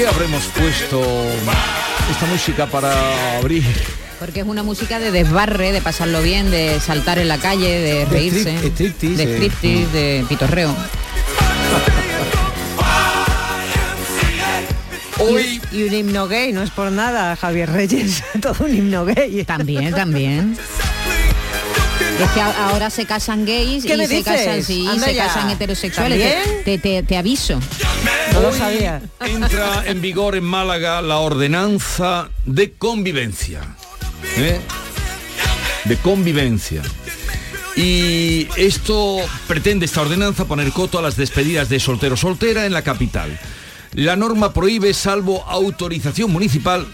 Qué habremos puesto esta música para abrir? Porque es una música de desbarre, de pasarlo bien, de saltar en la calle, de reírse, strip- striptease, de eh. de pitorreo. Hoy Y un himno gay, no es por nada, Javier Reyes, todo un himno gay. También, también. Es que ahora se casan gays ¿Qué y me se dices? casan, sí, Anda se ya. casan heterosexuales. Te, te- te aviso. No lo sabía. entra en vigor en Málaga la ordenanza de convivencia. ¿eh? De convivencia. Y esto pretende esta ordenanza poner coto a las despedidas de soltero soltera en la capital. La norma prohíbe, salvo autorización municipal,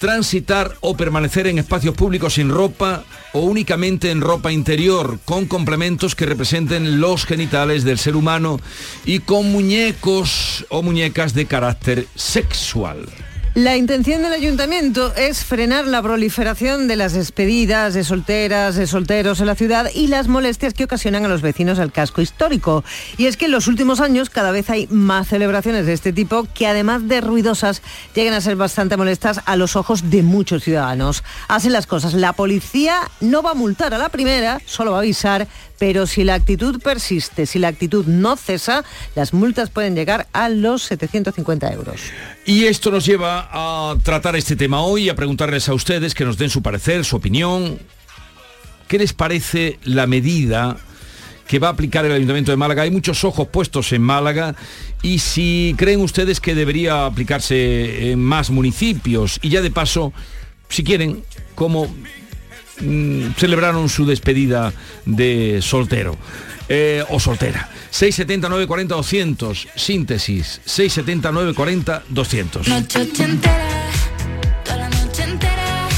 transitar o permanecer en espacios públicos sin ropa o únicamente en ropa interior, con complementos que representen los genitales del ser humano y con muñecos o muñecas de carácter sexual. La intención del ayuntamiento es frenar la proliferación de las despedidas de solteras, de solteros en la ciudad y las molestias que ocasionan a los vecinos del casco histórico. Y es que en los últimos años cada vez hay más celebraciones de este tipo que además de ruidosas llegan a ser bastante molestas a los ojos de muchos ciudadanos. Hacen las cosas. La policía no va a multar a la primera, solo va a avisar, pero si la actitud persiste, si la actitud no cesa, las multas pueden llegar a los 750 euros. Y esto nos lleva a tratar este tema hoy, a preguntarles a ustedes que nos den su parecer, su opinión. ¿Qué les parece la medida que va a aplicar el Ayuntamiento de Málaga? Hay muchos ojos puestos en Málaga y si creen ustedes que debería aplicarse en más municipios y ya de paso, si quieren, cómo mm, celebraron su despedida de soltero eh, o soltera. 679 40 200, síntesis, 679 40 200. Noche entera, toda la noche entera.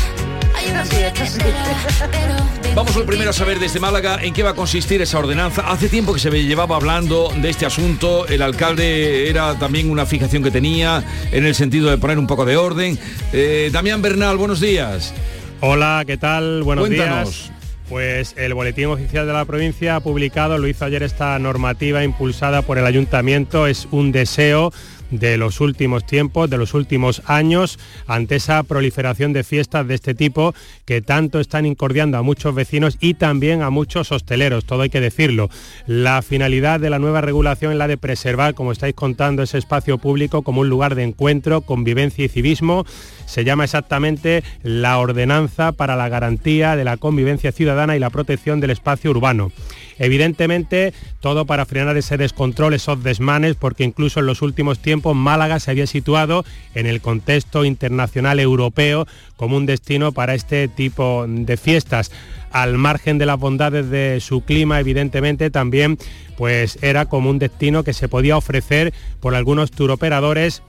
Hay una mujer que espera, pero de Vamos lo primero a saber desde Málaga en qué va a consistir esa ordenanza. Hace tiempo que se llevaba hablando de este asunto. El alcalde era también una fijación que tenía en el sentido de poner un poco de orden. Eh, Damián Bernal, buenos días. Hola, ¿qué tal? Buenos Cuéntanos. días. Pues el Boletín Oficial de la Provincia ha publicado, lo hizo ayer esta normativa impulsada por el Ayuntamiento, es un deseo de los últimos tiempos, de los últimos años, ante esa proliferación de fiestas de este tipo que tanto están incordiando a muchos vecinos y también a muchos hosteleros, todo hay que decirlo. La finalidad de la nueva regulación es la de preservar, como estáis contando, ese espacio público como un lugar de encuentro, convivencia y civismo. Se llama exactamente la Ordenanza para la Garantía de la Convivencia Ciudadana y la Protección del Espacio Urbano. Evidentemente, todo para frenar ese descontrol, esos desmanes, porque incluso en los últimos tiempos Málaga se había situado en el contexto internacional europeo como un destino para este tipo de fiestas. Al margen de las bondades de su clima, evidentemente también pues era como un destino que se podía ofrecer por algunos turoperadores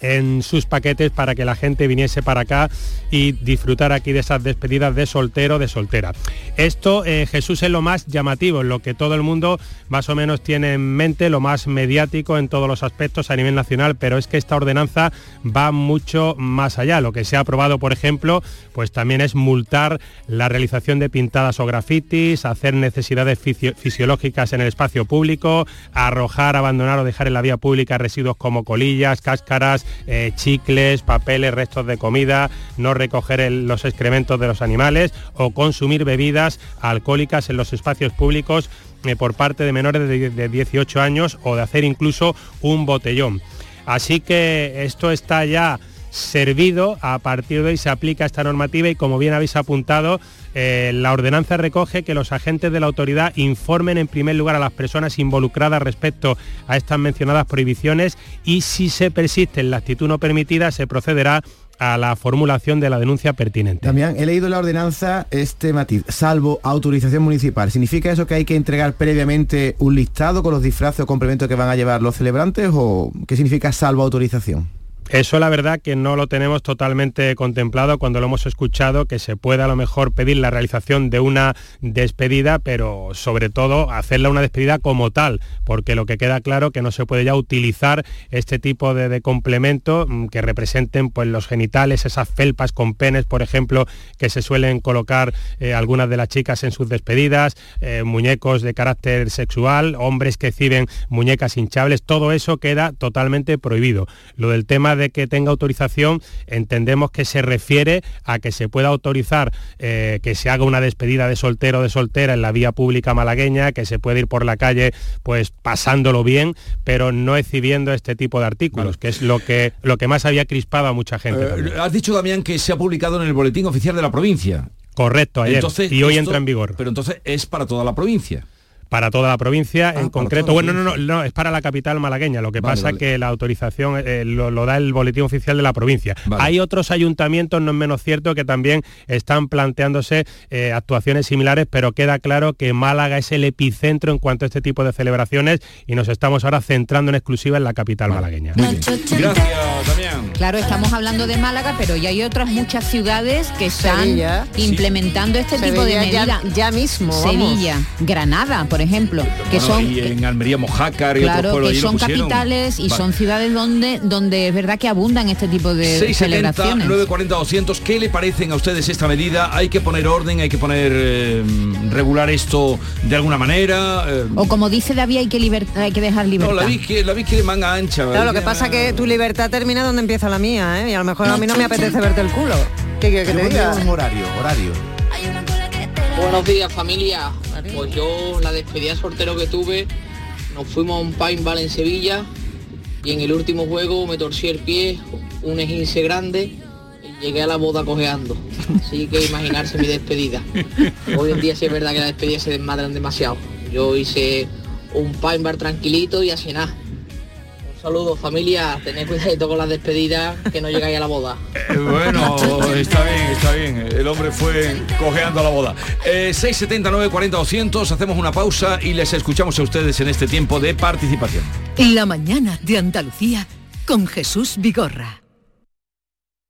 en sus paquetes para que la gente viniese para acá y disfrutar aquí de esas despedidas de soltero, de soltera. Esto, eh, Jesús, es lo más llamativo, lo que todo el mundo más o menos tiene en mente, lo más mediático en todos los aspectos a nivel nacional, pero es que esta ordenanza va mucho más allá. Lo que se ha aprobado, por ejemplo, pues también es multar la realización de pintadas o grafitis, hacer necesidades fisio- fisiológicas en el espacio público, arrojar, abandonar o dejar en la vía pública residuos como colillas, cáscaras, eh, chicles, papeles, restos de comida, no recoger los excrementos de los animales o consumir bebidas alcohólicas en los espacios públicos eh, por parte de menores de, de 18 años o de hacer incluso un botellón. Así que esto está ya servido, a partir de hoy se aplica esta normativa y como bien habéis apuntado, eh, la ordenanza recoge que los agentes de la autoridad informen en primer lugar a las personas involucradas respecto a estas mencionadas prohibiciones y si se persiste en la actitud no permitida se procederá a la formulación de la denuncia pertinente. También he leído la ordenanza este matiz, salvo autorización municipal. ¿Significa eso que hay que entregar previamente un listado con los disfraces o complementos que van a llevar los celebrantes o qué significa salvo autorización? Eso la verdad que no lo tenemos totalmente contemplado cuando lo hemos escuchado, que se pueda a lo mejor pedir la realización de una despedida, pero sobre todo hacerla una despedida como tal, porque lo que queda claro que no se puede ya utilizar este tipo de, complemento mm, que representen pues, los genitales, esas felpas con penes, por ejemplo, que se suelen colocar eh, algunas de las chicas en sus despedidas, eh, muñecos de carácter sexual, hombres que exhiben muñecas hinchables, todo eso queda totalmente prohibido. Lo del tema de que tenga autorización, entendemos que se refiere a que se pueda autorizar eh, que se haga una despedida de soltero o de soltera en la vía pública malagueña, que se puede ir por la calle pues pasándolo bien, pero no exhibiendo este tipo de artículos, que es lo que, lo que más había crispado a mucha gente. Eh, has dicho, Damián, que se ha publicado en el Boletín Oficial de la Provincia. Correcto, ayer. Entonces, y hoy esto- entra en vigor. Pero entonces es para toda la provincia. Para toda la provincia, en para concreto, bueno, no, no, no, es para la capital malagueña, lo que Vale, pasa vale. es que la autorización eh, lo, lo da el boletín oficial de la provincia. Vale. Hay otros ayuntamientos, no es menos cierto, que también están planteándose eh, actuaciones similares, pero queda claro que Málaga es el epicentro en cuanto a este tipo de celebraciones y nos estamos ahora centrando en exclusiva en la capital malagueña. Gracias, Damián. Claro, estamos hablando de Málaga, pero ya hay otras muchas ciudades que están Sevilla. implementando este tipo de ya- medidas. ya mismo, vamos. Sevilla, Granada, por ejemplo, que Bueno, son y en Almería, Mojácar y claro que son capitales y Vale. son ciudades donde donde es verdad que abundan este tipo de 670 celebraciones. 940 200 ¿qué le parecen a ustedes esta medida? ¿Hay que poner orden, hay que poner eh, regular esto de alguna manera? Eh, O como dice David, hay que liber- hay que dejar no, libertad. la vi que la vi quiere manga ancha. Claro, lo que pasa que tu libertad termina donde empieza la mía, ¿eh? Y a lo mejor a mí no me apetece verte el culo. ¿Qué quieres que Yo te pondría diga? un horario, horario. Buenos días familia. Pues yo la despedida de soltero que tuve, nos fuimos a un paintball en Sevilla y en el último juego me torcí el pie, un esguince grande y llegué a la boda cojeando. Así que imaginarse mi despedida. Hoy en día sí es verdad que las despedidas se desmadran demasiado. Yo hice un paintball tranquilito y así nada. Un saludo familia, tened cuidadito con las despedidas que no llegáis a la boda. Eh, Bueno, está bien, está bien. El hombre fue cojeando a la boda. Eh, 679 40 200 hacemos una pausa y les escuchamos a ustedes en este tiempo de participación. La mañana de Andalucía con Jesús Vigorra.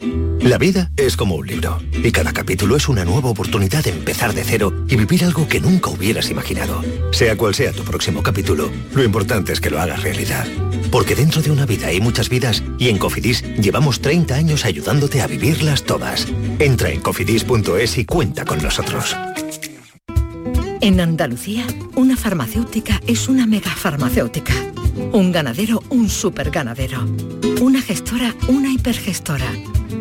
La vida es como un libro y cada capítulo es una nueva oportunidad de empezar de cero y vivir algo que nunca hubieras imaginado. Sea cual sea tu próximo capítulo, lo importante es que lo hagas realidad. Porque dentro de una vida hay muchas vidas y en Cofidis llevamos 30 años ayudándote a vivirlas todas. Entra en cofidis.es y cuenta con nosotros. En Andalucía, una farmacéutica es una megafarmacéutica. Un ganadero, un superganadero. Una gestora, una hipergestora.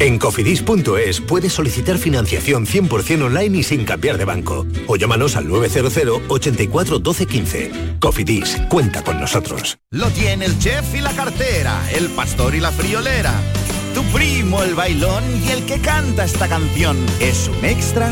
En cofidis.es puedes solicitar financiación 100% online y sin cambiar de banco. O llámanos al 900 84 12 15. Cofidis, cuenta con nosotros. Lo tiene el chef y la cartera, el pastor y la friolera. Tu primo el bailón y el que canta esta canción es un extra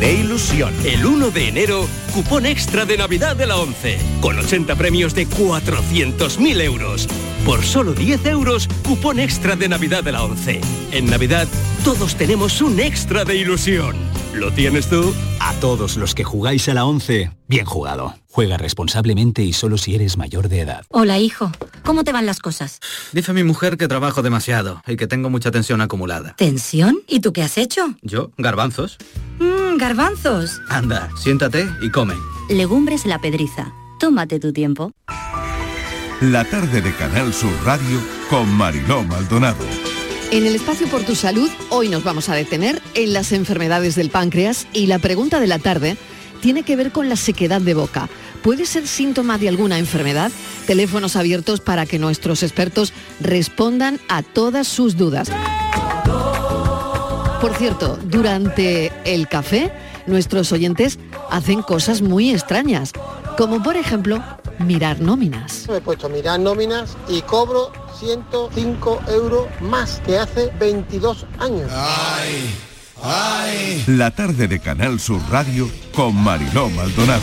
de ilusión. El 1 de enero, cupón extra de Navidad de la 11, con 80 premios de 400.000 euros. Por solo 10 euros, cupón extra de Navidad de la 11. En Navidad, todos tenemos un extra de ilusión. ¿Lo tienes tú? A todos los que jugáis a la 11, bien jugado. Juega responsablemente y solo si eres mayor de edad. Hola, hijo. ¿Cómo te van las cosas? Dice mi mujer que trabajo demasiado y que tengo mucha tensión acumulada. ¿Tensión? ¿Y tú qué has hecho? ¿Yo? ¿Garbanzos? Mmm, garbanzos. Anda, siéntate y come. Legumbres la pedriza. Tómate tu tiempo. La tarde de Canal Sur Radio con Mariló Maldonado. En el espacio por tu salud, hoy nos vamos a detener en las enfermedades del páncreas y la pregunta de la tarde tiene que ver con la sequedad de boca. ¿Puede ser síntoma de alguna enfermedad? Teléfonos abiertos para que nuestros expertos respondan a todas sus dudas. Por cierto, durante el café, nuestros oyentes hacen cosas muy extrañas, como por ejemplo mirar nóminas. Me he puesto mirar nóminas y cobro 105 euros más que hace 22 años. La tarde de Canal Sur Radio con Mariló Maldonado.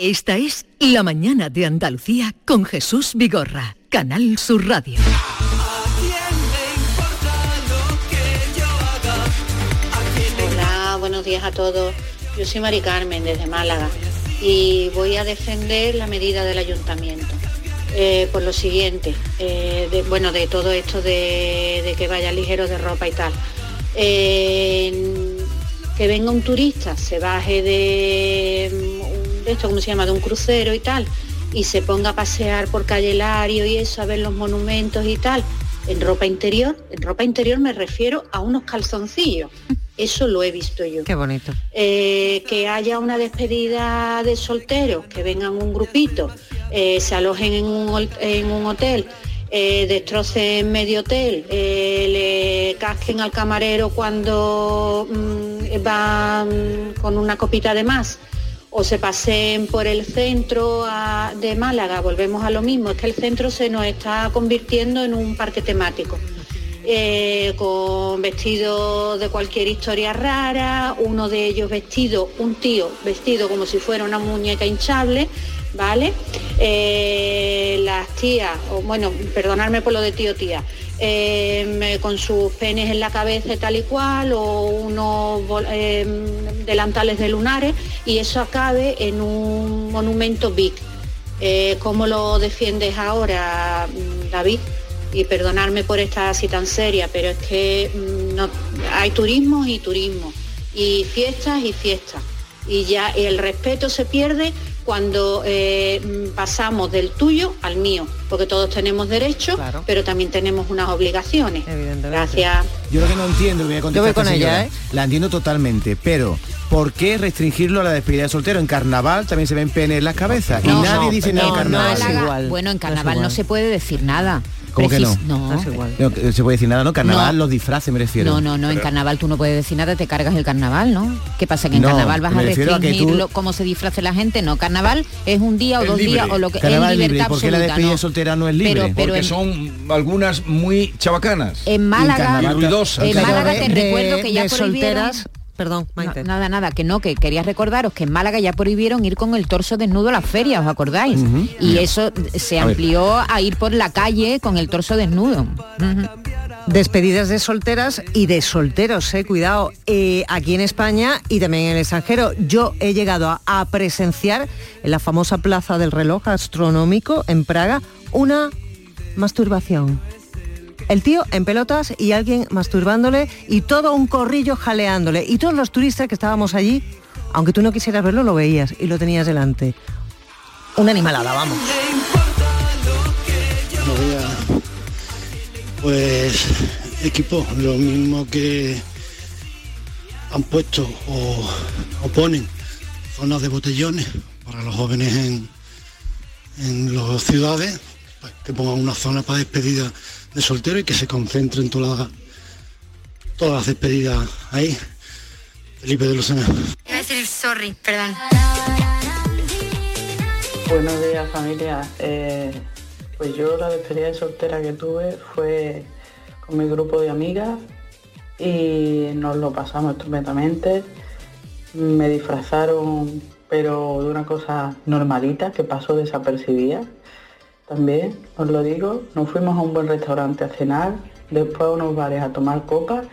Esta es La Mañana de Andalucía con Jesús Vigorra, Canal Sur Radio. Hola, buenos días a todos. Yo soy Mari Carmen desde Málaga y voy a defender la medida del ayuntamiento. Eh, por lo siguiente, eh, bueno, de todo esto de, que vaya ligero de ropa y tal. Eh, que venga un turista, se baje de esto, ¿cómo se llama?, de un crucero y tal, y se ponga a pasear por calle Lario y eso, a ver los monumentos y tal, en ropa interior, en ropa interior me refiero a unos calzoncillos. Eso lo he visto yo. Qué bonito. Eh, que haya una despedida de solteros, que vengan un grupito, eh, se alojen en un, hol- en un hotel, eh, destrocen medio hotel, eh, le casquen al camarero cuando mm, van con una copita de más o se pasen por el centro a- de Málaga, volvemos a lo mismo, es que el centro se nos está convirtiendo en un parque temático. eh, con vestidos de cualquier historia rara, uno de ellos vestido, un tío vestido como si fuera una muñeca hinchable, ¿vale? Eh, las tías, o bueno, perdonarme por lo de tío tía, eh, me- con sus penes en la cabeza tal y cual, o unos eh, delantales de lunares, y eso acabe en un monumento big. Eh, ¿Cómo lo defiendes ahora, mm, David? Y perdonarme por estar así tan seria, pero es que mm, no, hay turismo y turismo, y fiestas y fiestas. Y ya el respeto se pierde cuando eh, pasamos del tuyo al mío, porque todos tenemos derechos, pero también tenemos unas obligaciones. Gracias. Yo lo que no entiendo, voy a contestar Yo voy a esta con ella, ¿eh? La entiendo totalmente, pero ¿por qué restringirlo a la despedida de soltero? En carnaval también se ven penes en las cabezas y No, nadie no, dice nada en no, carnaval. Málaga- Bueno, en carnaval no, se puede decir nada. ¿Cómo que no? No. Se puede decir nada, ¿no? Carnaval, No. los disfraces me refiero. No, no, no, en carnaval tú no puedes decir nada, te cargas el carnaval, ¿no? ¿Qué pasa? Que en No, carnaval vas a restringir tú- lo- cómo se disfrace la gente, no, carnaval es un día o Es dos libre. días o lo que Carnaval es libre, libertad ¿y por qué la despedida ¿no? soltera no es libre? Pero, pero Porque en- son algunas muy chabacanas. En Málaga- y ruidosas. en Málaga te recuerdo que ya de prohibieron- solteras, perdón, Maite. No, nada, nada, que no, que quería recordaros que en Málaga ya prohibieron ir con el torso desnudo a las ferias, ¿os acordáis? Y eso se A ver. amplió a ir por la calle con el torso desnudo. Despedidas de solteras y de solteros, eh, cuidado, eh, aquí en España y también en el extranjero. Yo he llegado a, a presenciar en la famosa plaza del reloj astronómico en Praga una masturbación. El tío en pelotas y alguien masturbándole y todo un corrillo jaleándole. Y todos los turistas que estábamos allí, aunque tú no quisieras verlo, lo veías y lo tenías delante. Una animalada, vamos. Pues equipo, lo mismo que han puesto o, o ponen zonas de botellones para los jóvenes en, en las ciudades, pues, que pongan una zona para despedida de soltero y que se concentren todas las, todas las despedidas ahí. Felipe de Lucena. A decir sorry, perdón. Buenos días familia. Eh, pues yo la despedida de soltera que tuve fue con mi grupo de amigas y nos lo pasamos estupendamente. Me disfrazaron pero de una cosa normalita que pasó desapercibida. También, os lo digo, nos fuimos a un buen restaurante a cenar, después a unos bares a tomar copas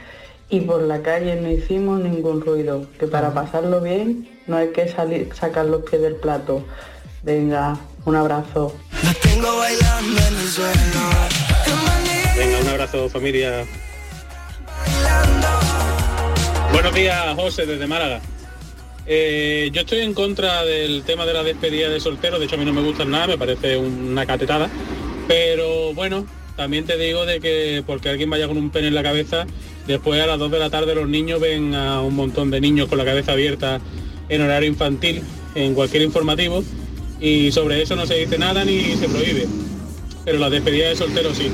y por la calle no hicimos ningún ruido, que para pasarlo bien no hay que salir, sacar los pies del plato. Venga, un abrazo. Venga, un abrazo familia. Buenos días, José, desde Málaga. Eh, yo estoy en contra del tema de la despedida de solteros, de hecho a mí no me gusta nada, me parece una catetada, pero bueno, también te digo de que porque alguien vaya con un pene en la cabeza, después a las 2 de la tarde los niños ven a un montón de niños con la cabeza abierta en horario infantil, en cualquier informativo, y sobre eso no se dice nada ni se prohíbe, pero la despedida de solteros sí.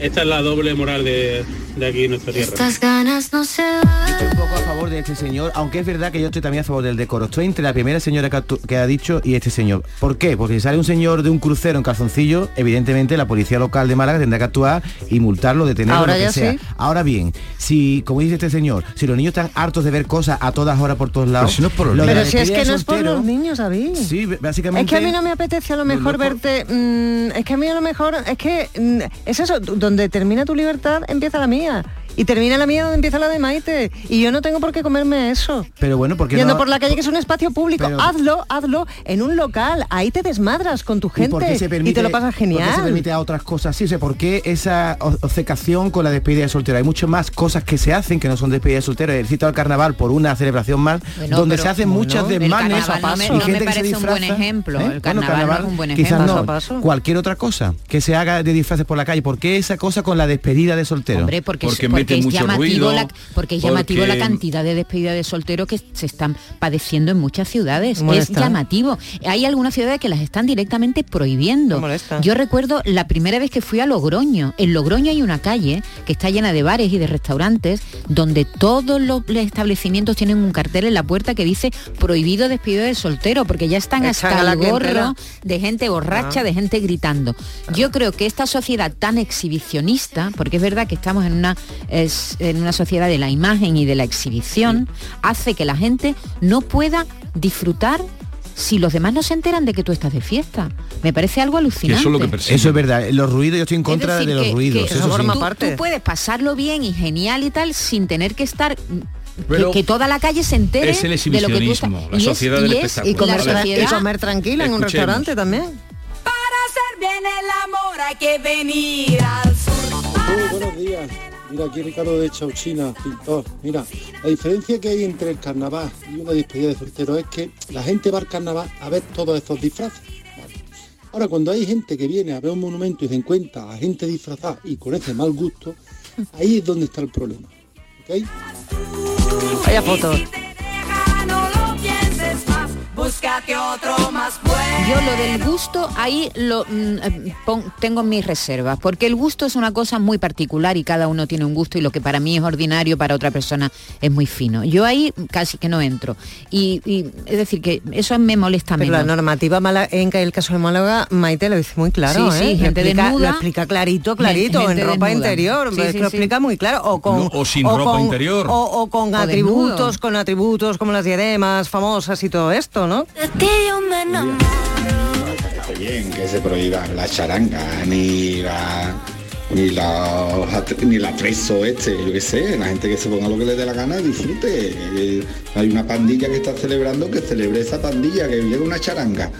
Esta es la doble moral de, de aquí en nuestra tierra. Estoy un poco a favor de este señor, aunque es verdad que yo estoy también a favor del decoro. Estoy entre la primera señora que ha, tu- que ha dicho y este señor. ¿Por qué? Porque si sale un señor de un crucero en calzoncillo, evidentemente la policía local de Málaga tendrá que actuar y multarlo, detenerlo, Ahora lo que ya sea. sí. Ahora bien, si, como dice este señor, si los niños están hartos de ver cosas a todas horas por todos lados, si no es por los lo de la Pero si es que no es por soltero- los niños, David. Sí, básicamente... Es que a mí no me apetece a lo mejor verte. mm, es que a mí a lo mejor. Es que mm, es eso, donde termina tu libertad, empieza la mía. Y termina la mía donde empieza la de Maite. Y yo no tengo por qué comerme eso. Pero bueno, porque Yendo no... por la calle que es un espacio público. Pero- hazlo, hazlo en un local. Ahí te desmadras con tu ¿Y gente. por qué se permite, y te lo pasas ¿Por qué genial. se permite a otras cosas así? O sea, ¿por qué esa obcecación con la despedida de soltero? Hay muchas más cosas que se hacen que no son despedida de soltero. He citado el carnaval por una celebración más, Bueno, donde pero- se hacen muchas bueno, el no me- y no me gente que se parece un buen disfraza. ejemplo. ¿eh? El carnaval no es un buen quizás ejemplo. no. Paso a paso. Cualquier otra cosa que se haga de disfraces por la calle. ¿Por qué esa cosa con la despedida de soltero? Hombre, porque, es- porque es llamativo la, porque es llamativo porque- la cantidad de despedidas de solteros que se están padeciendo en muchas ciudades. Molesta. Es llamativo. Hay algunas ciudades que las están directamente prohibiendo. Yo recuerdo la primera vez que fui a Logroño. En Logroño hay una calle que está llena de bares y de restaurantes donde todos los establecimientos tienen un cartel en la puerta que dice prohibido despedido de soltero porque ya están Echan hasta el gorro de gente borracha, Ah. de gente gritando. Yo creo que esta sociedad tan exhibicionista, porque es verdad que estamos en una, es- en una sociedad de la imagen y de la exhibición, hace que la gente no pueda disfrutar si los demás no se enteran de que tú estás de fiesta. Me parece algo alucinante. Eso es verdad. Los ruidos, yo estoy en Es contra decir, de los que- ruidos. que eso sí. tú, tú puedes pasarlo bien y genial y tal sin tener que estar Pero que, que toda la calle se entere es el de lo que tú estás exhibicionismo, la y es- sociedad del y es espectáculo. Y comer, la tra- y sociedad- comer tranquila en un restaurante también. Para hacer bien el amor hay que venir al sur. Muy buenos días. Mira, aquí Ricardo de Chauchina, pintor. Mira, la diferencia que hay entre el carnaval y una despedida de soltero es que la gente va al carnaval a ver todos estos disfraces. Ahora, cuando hay gente que viene a ver un monumento y se encuentra a gente disfrazada y con ese mal gusto, ahí es donde está el problema. ¿Ok? Vaya foto. Búscate otro más bueno. Yo lo del gusto, ahí lo mm, eh, pon- tengo mis reservas, porque el gusto es una cosa muy particular y cada uno tiene un gusto y lo que para mí es ordinario, para otra persona es muy fino. Yo ahí casi que no entro. Y, y, es decir, que eso me molesta Pero menos. la normativa mala, en que el caso de Málaga, Maite lo dice muy claro, Sí, ¿eh? sí, Lo gente explica- desnuda. Lo explica clarito, clarito, Gente en ropa desnuda. interior. Sí, es sí, que lo sí. explica muy claro. O con, No, o sin ropa con- interior. O, o con O atributos, desnudo. con atributos como las diademas famosas y todo esto, ¿no? Está bien que se prohíba la charanga, ni la ni la ni la preso este, yo qué sé, la gente que se ponga lo que le dé la gana disfrute. Eh, hay una pandilla que está celebrando, que celebre esa pandilla, que lleve una charanga.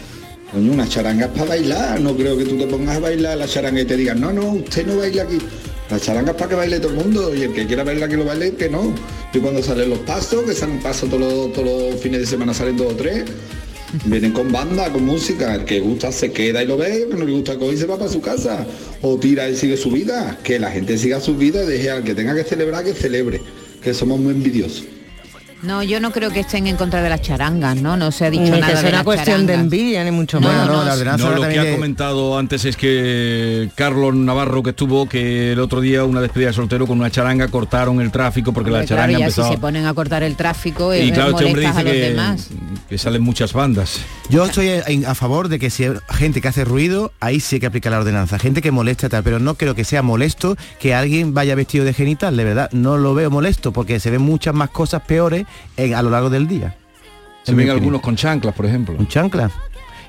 Coño, una charanga es para bailar, no creo que tú te pongas a bailar la charanga y te digan, no, no, usted no baila aquí. La charanga es para que baile todo el mundo y el que quiera bailar que lo baile, que no. Y cuando salen los pasos, que salen pasos todos todos los fines de semana salen dos o tres, Vienen con banda, con música, el que gusta se queda y lo ve, el que no le gusta coge y se va para su casa. O tira y sigue su vida. Que la gente siga su vida deje al que tenga que celebrar que celebre. Que somos muy envidiosos. No, yo no creo que estén en contra de las charangas, ¿no? No se ha dicho Ni nada que de una las cuestión de charangas. envidia, ni mucho No, menos. no, la ordenanza No, lo que ha de- comentado antes es que Carlos Navarro que estuvo, que el otro día una despedida de soltero con una charanga cortaron el tráfico porque la claro, charanga ya empezó... si se ponen a cortar el tráfico y claro, este hombre dice a los que, demás. que salen muchas bandas. Yo estoy a favor de que si hay gente que hace ruido, ahí sí hay que aplicar la ordenanza. Gente que molesta tal, pero no creo que sea molesto que alguien vaya vestido de genital, de verdad. No lo veo molesto porque se ven muchas más cosas peores en- a lo largo del día. Se ven algunos con chanclas, por ejemplo. Con chanclas.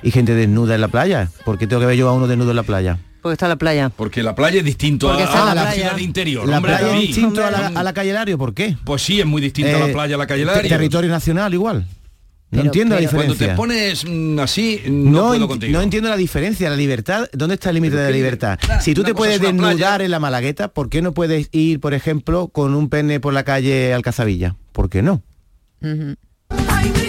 Y gente desnuda en la playa. ¿Por qué tengo que ver yo a uno desnudo en la playa? Porque está la playa. Porque la playa es distinto a, está en a la la, playa. ciudad de interior. La hombre, playa es distinto a la, a la calle Lario, ¿por qué? Pues sí, es muy distinta Eh, la playa a la calle Lario. Territorio nacional igual. No Pero- entiendo la pero- Cuando diferencia. te pones mm, así, no, no, puedo ent- contigo. no entiendo la diferencia, la libertad, ¿dónde está el límite de la libertad? Si tú te puedes desnudar playa. en la Malagueta, ¿por qué no puedes ir, por ejemplo, con un pene por la calle Alcazabilla? ¿Por qué no? Ujú.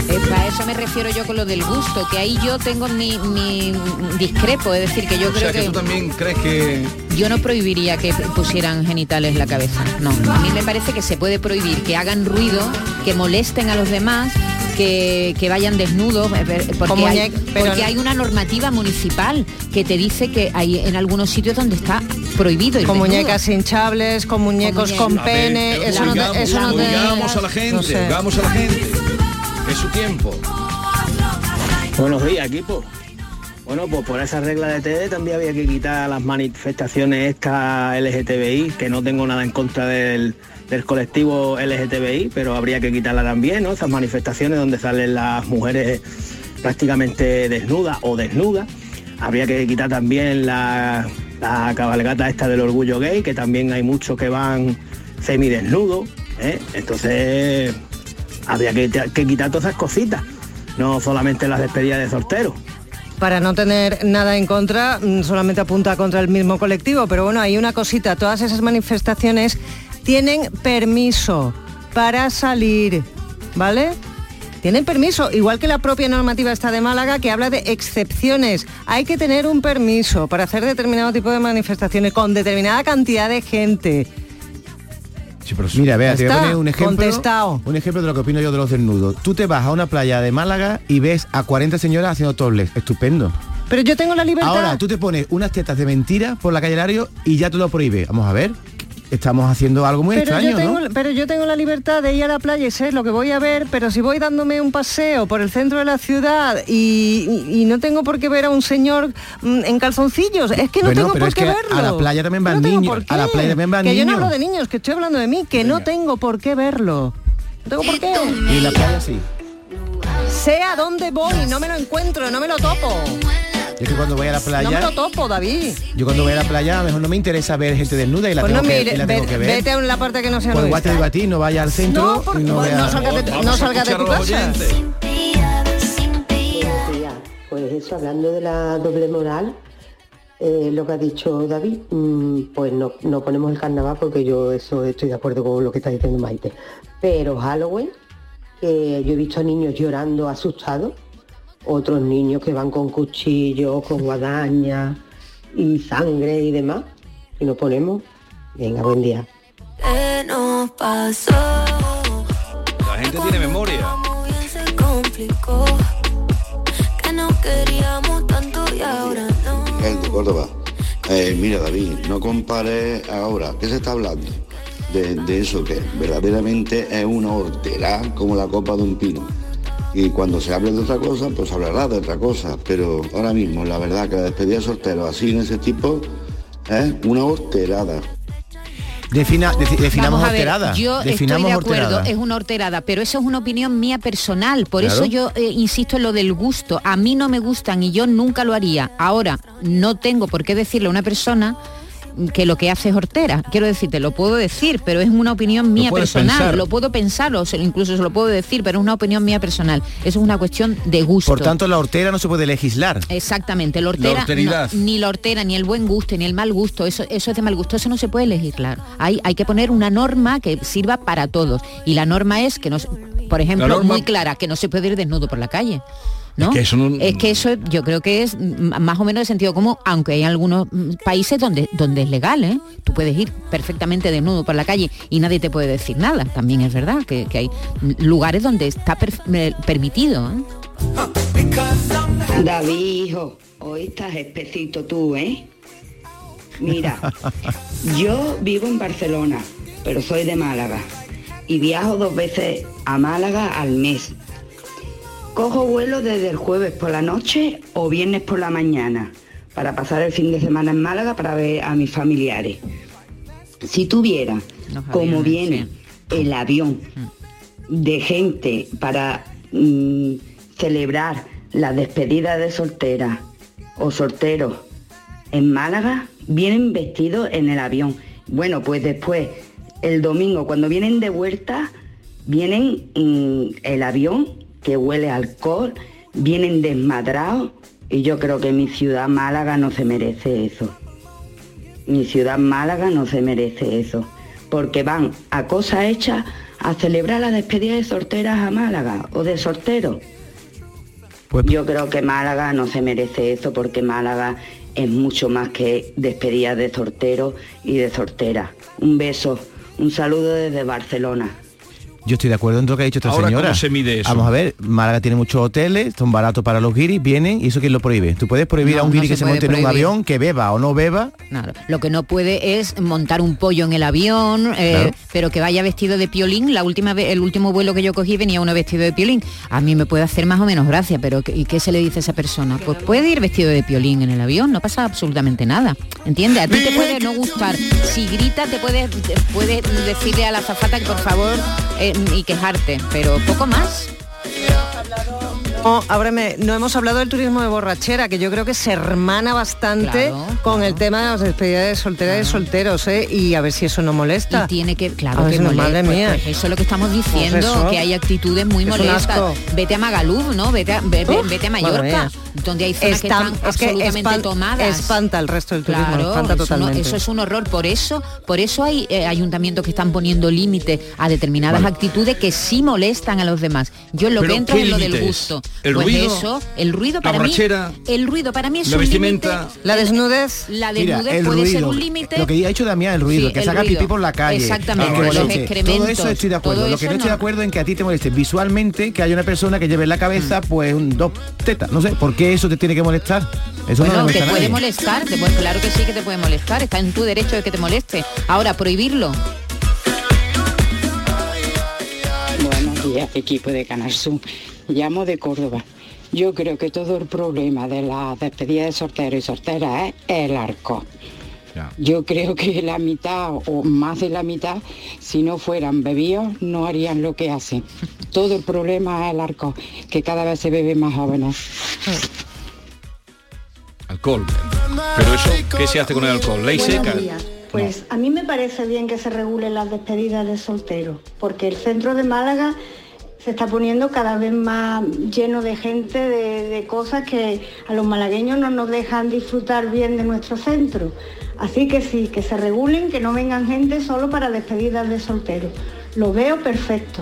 Eh, a eso me refiero yo con lo del gusto, que ahí yo tengo mi, mi discrepo, es decir, que yo o creo sea, que, que, tú también crees que... yo no prohibiría que pusieran genitales en la cabeza. No, a mí me parece que se puede prohibir que hagan ruido, que molesten a los demás, que, que vayan desnudos, eh, porque, hay, porque no- hay una normativa municipal que te dice que hay en algunos sitios donde está prohibido. Con muñecas hinchables, con muñecos con ver, pene, pero eso no te, eso no te- oigamos a la gente, no sé. oigamos a la gente. Es su tiempo. Buenos días, equipo. Bueno, pues por esa regla de TD también había que quitar las manifestaciones estas LGTBI, que no tengo nada en contra del, del colectivo LGTBI, pero habría que quitarla también, ¿no? Esas manifestaciones donde salen las mujeres prácticamente desnudas o desnudas. Habría que quitar también la, la cabalgata esta del orgullo gay, que también hay muchos que van semidesnudos. ¿eh? Entonces, habría que, que quitar todas esas cositas, no solamente las despedidas de solteros. Para no tener nada en contra, mm, solamente apunta contra el mismo colectivo, pero bueno, hay una cosita, todas esas manifestaciones tienen permiso para salir, ¿vale? Tienen permiso, igual que la propia normativa está de Málaga que habla de excepciones. Hay que tener un permiso para hacer determinado tipo de manifestaciones con determinada cantidad de gente. Mira, vea, te voy a poner un ejemplo, contestado. un ejemplo de lo que opino yo de los desnudos. Tú te vas a una playa de Málaga y ves a 40 señoras haciendo topless. Estupendo. Pero yo tengo la libertad. Ahora, tú te pones unas tetas de mentira por la calle Lario y ya te lo prohíbe. Vamos a ver. Estamos haciendo algo muy pero, extraño, yo tengo, ¿no? pero yo tengo la libertad de ir a la playa y sé lo que voy a ver, pero si voy dándome un paseo por el centro de la ciudad y, y- y no tengo por qué ver a un señor mm, en calzoncillos, es que no Bueno, tengo por es qué que verlo. a la playa también No van tengo niños, a la playa también van Que yo no niños. hablo de niños, que estoy hablando de mí, que no tengo por qué verlo. No tengo por qué. Y en la playa sí. Sé a dónde voy, no me lo encuentro, no me lo topo. Yo es que cuando voy a la No me playa, lo topo, David. yo cuando voy a la playa a lo mejor no me interesa ver gente desnuda y la Pues tengo, no que, mire, y la tengo ve- que ver. vete a la parte que no sea Pues igual te nuestra. digo a ti, no vaya al centro No, por- y no pues vea... no salgas de, no salgas de tu casa. Pues eso, hablando de la doble moral, eh, lo que ha dicho David, mm, pues no, no ponemos el carnaval porque yo eso estoy de acuerdo con lo que está diciendo Maite. Pero Halloween, que yo he visto a niños llorando asustados, otros niños que van con cuchillos, con guadañas y sangre y demás, y nos ponemos. Venga, buen día. ¿Qué nos pasó? La gente tiene memoria. De Córdoba. Eh, mira David, no compares ahora, ¿qué se está hablando? De, de eso que verdaderamente es una hortera como la copa de un pino. Y cuando se hable de otra cosa, pues hablará de otra cosa. Pero ahora mismo, la verdad que la despedida de soltero así en ese tipo es una horterada. Defina, defi- definamos Vamos a ver, horterada. Yo definamos estoy de acuerdo, horterada. es una horterada, pero eso es una opinión mía personal. Por Claro. eso yo eh, insisto en lo del gusto. A mí no me gustan y yo nunca lo haría. Ahora, no tengo por qué decirle a una persona que lo que hace es hortera. Quiero decirte, lo puedo decir, pero es una opinión mía personal. pensar. Lo puedo pensar, o incluso se lo puedo decir, pero es una opinión mía personal. Eso es una cuestión de gusto. Por tanto, la hortera no se puede legislar. Exactamente, la hortera, La no, ni la hortera, ni el buen gusto, ni el mal gusto, eso, eso es de mal gusto, eso no se puede legislar. Hay, hay que poner una norma que sirva para todos. Y la norma es que no se- por ejemplo, norma- muy clara, que no se puede ir desnudo por la calle. ¿No? Es que eso no- Es que eso yo creo que es más o menos de sentido común, aunque hay algunos países donde, donde es legal, ¿eh? Tú puedes ir perfectamente desnudo por la calle y nadie te puede decir nada. También es verdad que, que hay lugares donde está per- eh, permitido. ¿eh? David, hijo, hoy estás espesito tú, ¿eh? Mira, yo vivo en Barcelona, pero soy de Málaga y viajo dos veces a Málaga al mes. Cojo vuelo desde el jueves por la noche o viernes por la mañana para pasar el fin de semana en Málaga para ver a mis familiares. Si tuviera como viene el avión de gente para mm, celebrar la despedida de soltera o solteros en Málaga, vienen vestidos en el avión. Bueno, pues después, el domingo, cuando vienen de vuelta, vienen mm, el avión que huele a alcohol, vienen desmadrados y yo creo que mi ciudad Málaga no se merece eso. Mi ciudad Málaga no se merece eso, porque van a cosas hechas a celebrar la despedida de solteras a Málaga o de solteros. Yo creo que Málaga no se merece eso porque Málaga es mucho más que despedida de solteros y de solteras. Un beso, un saludo desde Barcelona. Yo estoy de acuerdo en lo que ha dicho esta Ahora, señora. ¿cómo se mide eso? Vamos a ver, Málaga tiene muchos hoteles, son baratos para los guiris, vienen y eso quién lo prohíbe. Tú puedes prohibir No, a un no guiri se que se monte en un avión, que beba o no beba. Claro. Lo que no puede es montar un pollo en el avión, eh, Claro. pero que vaya vestido de piolín. La última vez, el último vuelo que yo cogí venía uno vestido de piolín. A mí me puede hacer más o menos gracia, pero ¿qué- ¿y qué se le dice a esa persona? Pues puede ir vestido de piolín en el avión, no pasa absolutamente nada. ¿Entiendes? A ti te puede no gustar. Si grita, te puedes, puedes decirle a la azafata que por favor eh, y quejarte, pero poco más. No, ábreme, no hemos hablado del turismo de borrachera, que yo creo que se hermana bastante Claro, con el tema de las despedidas de solteras y solteros, ¿eh? Y a ver si eso no molesta. Y tiene que, claro A que si no, molesta, madre pues- mía. pues eso es lo que estamos diciendo, eso. que hay actitudes muy Es molestas. Vete a Magaluf, ¿no? Vete a, ve- ve- Uf, vete a Mallorca, donde hay zonas que están es que absolutamente espan- tomadas. espanta el resto del turismo, Claro, espanta eso, no- totalmente. eso es un horror. Por eso, por eso hay eh, ayuntamientos que están poniendo límite a determinadas Vale. actitudes que sí molestan a los demás. Yo lo que entro ¿qué es lo del gusto. ¿El pues ruido? eso, el ruido ¿La para borrachera? mí, el ruido para mí es ¿La un límite. vestimenta? La desnudez. La Mira, desnudez el puede ser ruido, un límite. Lo que ya ha hecho Damián, el ruido, Sí, que el se haga ruido. pipí por la calle. Exactamente, el que los excrementos, Todo eso estoy de acuerdo. Lo que no estoy de no. acuerdo en que a ti te moleste visualmente que haya una persona que lleve en la cabeza pues un, dos tetas. No sé, ¿por qué eso te tiene que molestar? Eso no Bueno, le te puede nadie. molestar, te puede- claro que sí que te puede molestar, está en tu derecho de que te moleste. Ahora, prohibirlo. Buenos días, equipo de Canal Sur. Llamo de Córdoba. Yo creo que todo el problema de la despedida de solteros y solteras es el arco. Yo creo que la mitad o más de la mitad, si no fueran bebidos, no harían lo que hacen. Todo el problema es el arco, que cada vez se bebe más jóvenes. Alcohol. Pero eso, ¿qué se hace con el alcohol? ¿Ley seca? Pues a mí me parece bien que se regulen las despedidas de solteros, porque el centro de Málaga se está poniendo cada vez más lleno de gente, de, cosas que a los malagueños no nos dejan disfrutar bien de nuestro centro. Así que sí, que se regulen, que no vengan gente solo para despedidas de solteros. Lo veo perfecto.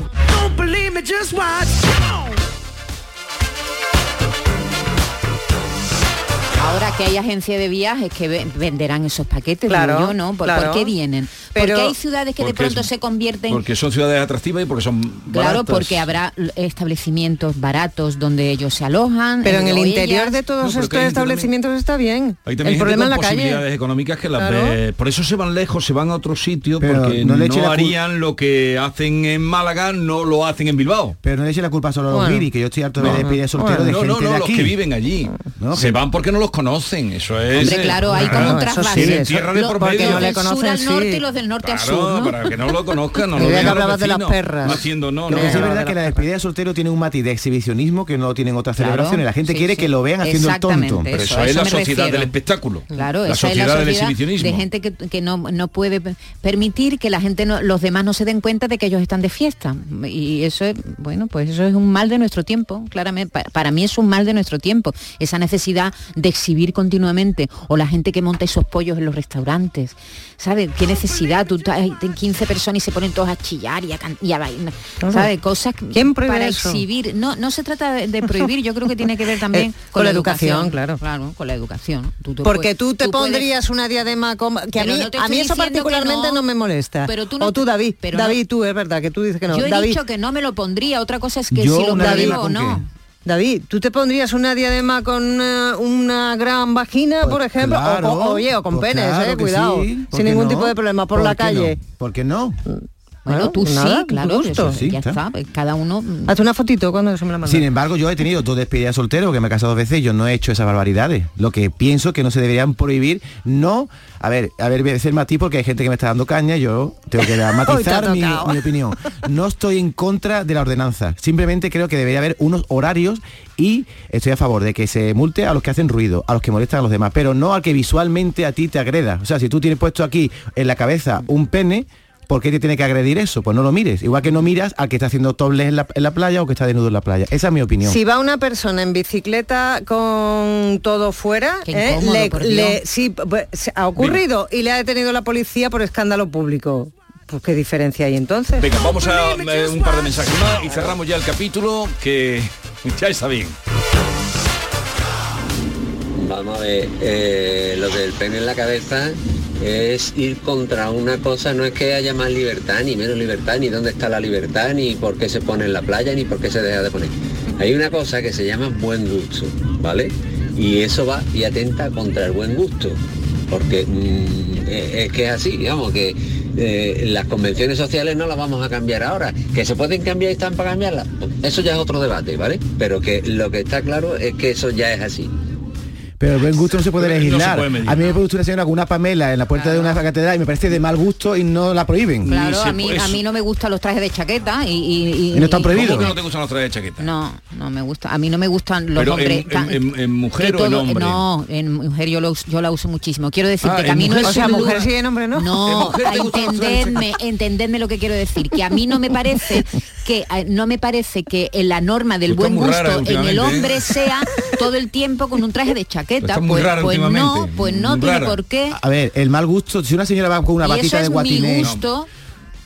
Ahora que hay agencias de viajes que ve- venderán esos paquetes, Claro, digo yo, ¿no? ¿Por, qué vienen? Pero- porque hay ciudades que de pronto es- se convierten Porque son ciudades atractivas y porque son Claro, baratas. porque habrá establecimientos baratos donde ellos se alojan. Pero en el interior ellas. de todos No, estos establecimientos está bien. Hay El también problema en gente la con calle. posibilidades económicas que las Claro. ve. Por eso se van lejos, se van a otro sitio Pero porque no no, le cul- harían lo que hacen en Málaga, no lo hacen en Bilbao. Pero no le eche la culpa solo a los Bueno. guiris, que yo estoy harto de No. despedir solteros de no, gente no, no, de los que viven allí. No, se van porque no los conocen. Eso es. Hombre, claro, hay como otras eso sí, porque medio. los del sur al norte y los del norte al sur, ¿no? para que no lo conozcan, no lo vean hablabas de las perras. Haciendo no, Lo no. es verdad que la despedida de soltero tiene un matiz de exhibicionismo que no tienen otras Claro, celebraciones. La gente sí, quiere que lo vean haciendo el tonto. Pero eso, es la sociedad refiero. del espectáculo. Claro, la es sociedad la del sociedad exhibicionismo. de gente que, que no, no puede permitir que la gente, no, los demás no se den cuenta de que ellos están de fiesta. Y eso es, bueno, pues eso es un mal de nuestro tiempo, claramente. Pa- Para, mí es un mal de nuestro tiempo, esa necesidad de exhibir continuamente, o la gente que monta esos pollos en los restaurantes. ¿Sabes? ¿Qué necesidad? Tú estás- hay 15 personas y se ponen todos a chillar y a, y a bailar. ¿Sabes? Cosas que- ¿Quién para eso? exhibir. No, no se trata de, de prohibir, yo creo que tiene que ver también Eh, con, con la educación, claro. Claro, con la educación. Tú Porque puedes- tú te pondrías una diadema con... Que a mí, no a mí eso particularmente no. no. me molesta. Pero tú no o tú, David. pero David, tú, es verdad que tú dices que no. Yo he David, dicho que no me lo pondría, otra cosa es que Yo si lo diadema o no. David, ¿tú te pondrías una diadema con una, una gran vagina, por ejemplo? O- claro, o, oye, o con pues penes, claro eh, cuidado. sí, ¿por sin ningún no? tipo de problema, por, ¿Por la no? calle. ¿Por qué no? Bueno, tú nada, sí, claro, gusto. eso sí, ya está, pues cada uno... Hazte una fotito cuando eso me la mandas. Sin embargo, yo he tenido dos despedidas solteros, que me he casado dos veces y yo no he hecho esas barbaridades. Lo que pienso que no se deberían prohibir, no, a ver, a ver, voy a decir matiz porque hay gente que me está dando caña, yo tengo que matizar mi, mi opinión. No estoy en contra de la ordenanza, simplemente creo que debería haber unos horarios y estoy a favor de que se multe a los que hacen ruido, a los que molestan a los demás, pero no al que visualmente a ti te agreda. O sea, si tú tienes puesto aquí en la cabeza un pene, ¿Por qué te tiene que agredir eso? Pues no lo mires. Igual que no miras al que está haciendo tobles en la, en la playa o que está desnudo en la playa. Esa es mi opinión. Si va una persona en bicicleta con todo fuera, Qué eh, incómodo, le- por le- Dios. sí, pues, ha ocurrido y le ha detenido la policía por escándalo público. Pues qué diferencia hay entonces. Venga, vamos a eh, un par de mensajes más y cerramos ya el capítulo que ya está bien. Vamos a ver, eh, lo del pene en la cabeza es ir contra una cosa, no es que haya más libertad, ni menos libertad, ni dónde está la libertad, ni por qué se pone en la playa, ni por qué se deja de poner. Hay una cosa que se llama buen gusto, ¿vale? Y eso va y atenta contra el buen gusto, porque mm, es, es que es así, digamos, que eh, las convenciones sociales no las vamos a cambiar ahora, que se pueden cambiar y están para cambiarlas, eso ya es otro debate, ¿vale? Pero que lo que está claro es que eso ya es así. Pero el buen gusto no se puede No se legislar. puede medir. a mí me gusta una señora con una Pamela en la puerta de una catedral y me parece de mal gusto y no la prohíben. Claro, a mí, a mí no me gustan los trajes de chaqueta y... y- ¿Y no están prohibidos? ¿Cómo que no te gustan los trajes de chaqueta? No, no me gusta. A mí no me gustan los Pero hombres. en, tan- en- mujer o en hombre. No, en mujer yo, lo, yo la uso muchísimo. Quiero decirte Ah, que a mí no es lugar- mujer sí, en hombre no. No, de entendedme, entendedme lo que quiero decir. Que a mí no me parece que eh, no me parece que en la norma del buen rara gusto en el ¿eh? hombre sea todo el tiempo con un traje de chaqueta. Pues, rara pues no, pues no tiene por qué. A ver, el mal gusto, si una señora va con una y eso batita de es mi guatiné. gusto.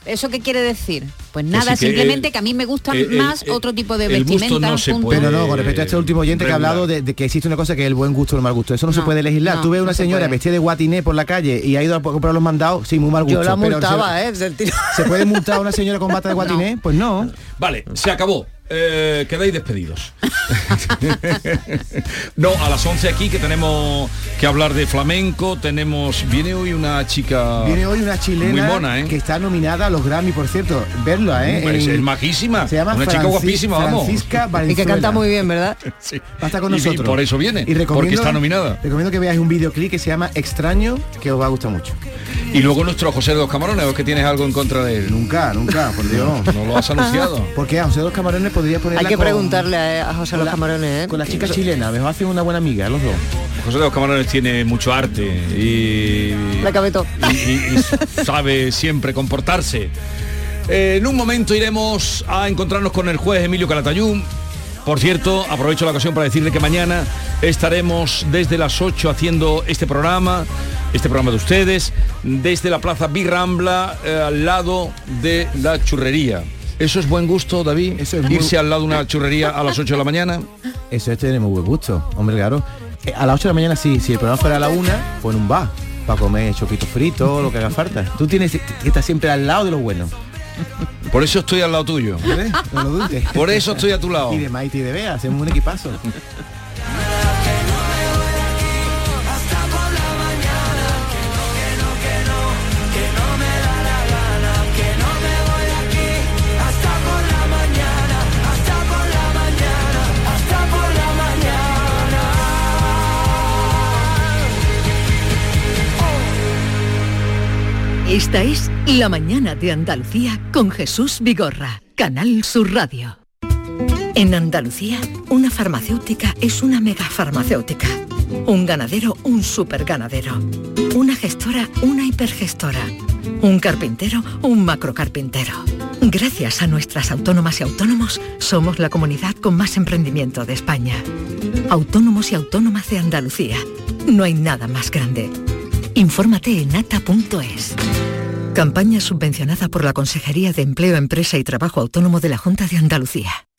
¿Eso qué quiere decir? Pues Que nada, sí, que simplemente el- que a mí me gusta el- más el- otro tipo de el gusto vestimenta. no. Pero no, con respecto a este último oyente que ha hablado de, de que existe una cosa que es el buen gusto o el mal gusto. Eso no, se puede legislar. no, Tú ves una se señora puede. vestida de guatiné por la calle y ha ido a comprar los mandados, sí, muy mal gusto. Yo la pero multaba, se, ¿eh? ¿Se puede multar a una señora con bata de guatiné? Pues no. Vale, se acabó. Eh, quedáis despedidos. no, a las 11 aquí que tenemos que hablar de flamenco, tenemos... Viene hoy una chica... Viene hoy una chilena Muy mona, ¿eh? que está nominada a los Grammy, por cierto. Verla, ¿eh? Pues En- es majísima. Se llama una chica guapísima, vamos. Francisca Y que canta muy bien, ¿verdad? Sí. Va a estar con Y- y nosotros. por eso viene, Y recomiendo, porque está nominada. Recomiendo que veáis un videoclip que se llama Extraño, que os va a gustar mucho. Y luego nuestro José de los Camarones, ¿o es que tienes algo en contra de él? Nunca, nunca, por Dios. No lo has anunciado. Porque a José de los Camarones podría ponerla Hay que con- preguntarle a, a José los Camarones, ¿eh? Con la chica chilena, mejor hacen una buena amiga, los dos. José de los Camarones tiene mucho arte y, La cabe todo. y- y- y sabe siempre comportarse. Eh, en un momento iremos a encontrarnos con el juez Emilio Calatayún. Por cierto, aprovecho la ocasión para decirle que mañana estaremos desde las 8 haciendo este programa, este programa de ustedes, desde la Plaza Birrambla, eh, al lado de la churrería. ¿Eso es buen gusto, David? Eso es muy- Irse al lado de una churrería a las 8 de la mañana. Eso es tener muy buen gusto, hombre, claro. Eh, A las 8 de la mañana sí, si el programa fuera a la 1, pues en un bar, para comer choquitos fritos, lo que haga falta. Tú tienes que estar siempre al lado de los buenos. Por eso estoy al lado tuyo. No lo dudes. Por eso estoy a tu lado. Y de Maite y de Bea, hacemos un equipazo. Esta es La Mañana de Andalucía con Jesús Vigorra, Canal Sur Radio. En Andalucía, una farmacéutica es una megafarmacéutica. Un ganadero, un superganadero. Una gestora, una hipergestora. Un carpintero, un macrocarpintero. Gracias a nuestras autónomas y autónomos, somos la comunidad con más emprendimiento de España. Autónomos y autónomas de Andalucía. No hay nada más grande. Infórmate en ata.es. Campaña subvencionada por la Consejería de Empleo, Empresa y Trabajo Autónomo de la Junta de Andalucía.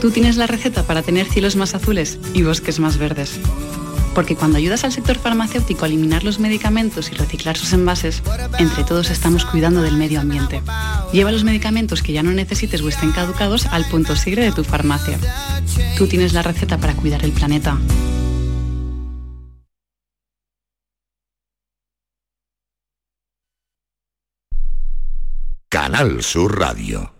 Tú tienes la receta para tener cielos más azules y bosques más verdes. Porque cuando ayudas al sector farmacéutico a eliminar los medicamentos y reciclar sus envases, entre todos estamos cuidando del medio ambiente. Lleva los medicamentos que ya no necesites o estén caducados al punto sigre de tu farmacia. Tú tienes la receta para cuidar el planeta. Canal Sur Radio.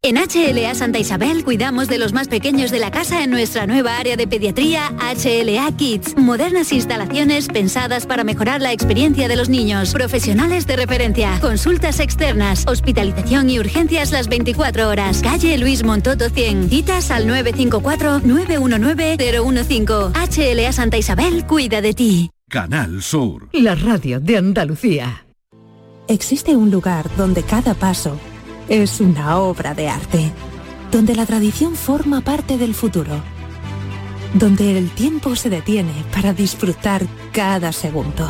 En HLA Santa Isabel cuidamos de los más pequeños de la casa en nuestra nueva área de pediatría HLA Kids. Modernas instalaciones pensadas para mejorar la experiencia de los niños. Profesionales de referencia. Consultas externas. Hospitalización y urgencias las 24 horas. Calle Luis Montoto 100. Citas al 954-919-015. HLA Santa Isabel cuida de ti. Canal Sur. La radio de Andalucía. Existe un lugar donde cada paso es una obra de arte, donde la tradición forma parte del futuro, donde el tiempo se detiene para disfrutar cada segundo.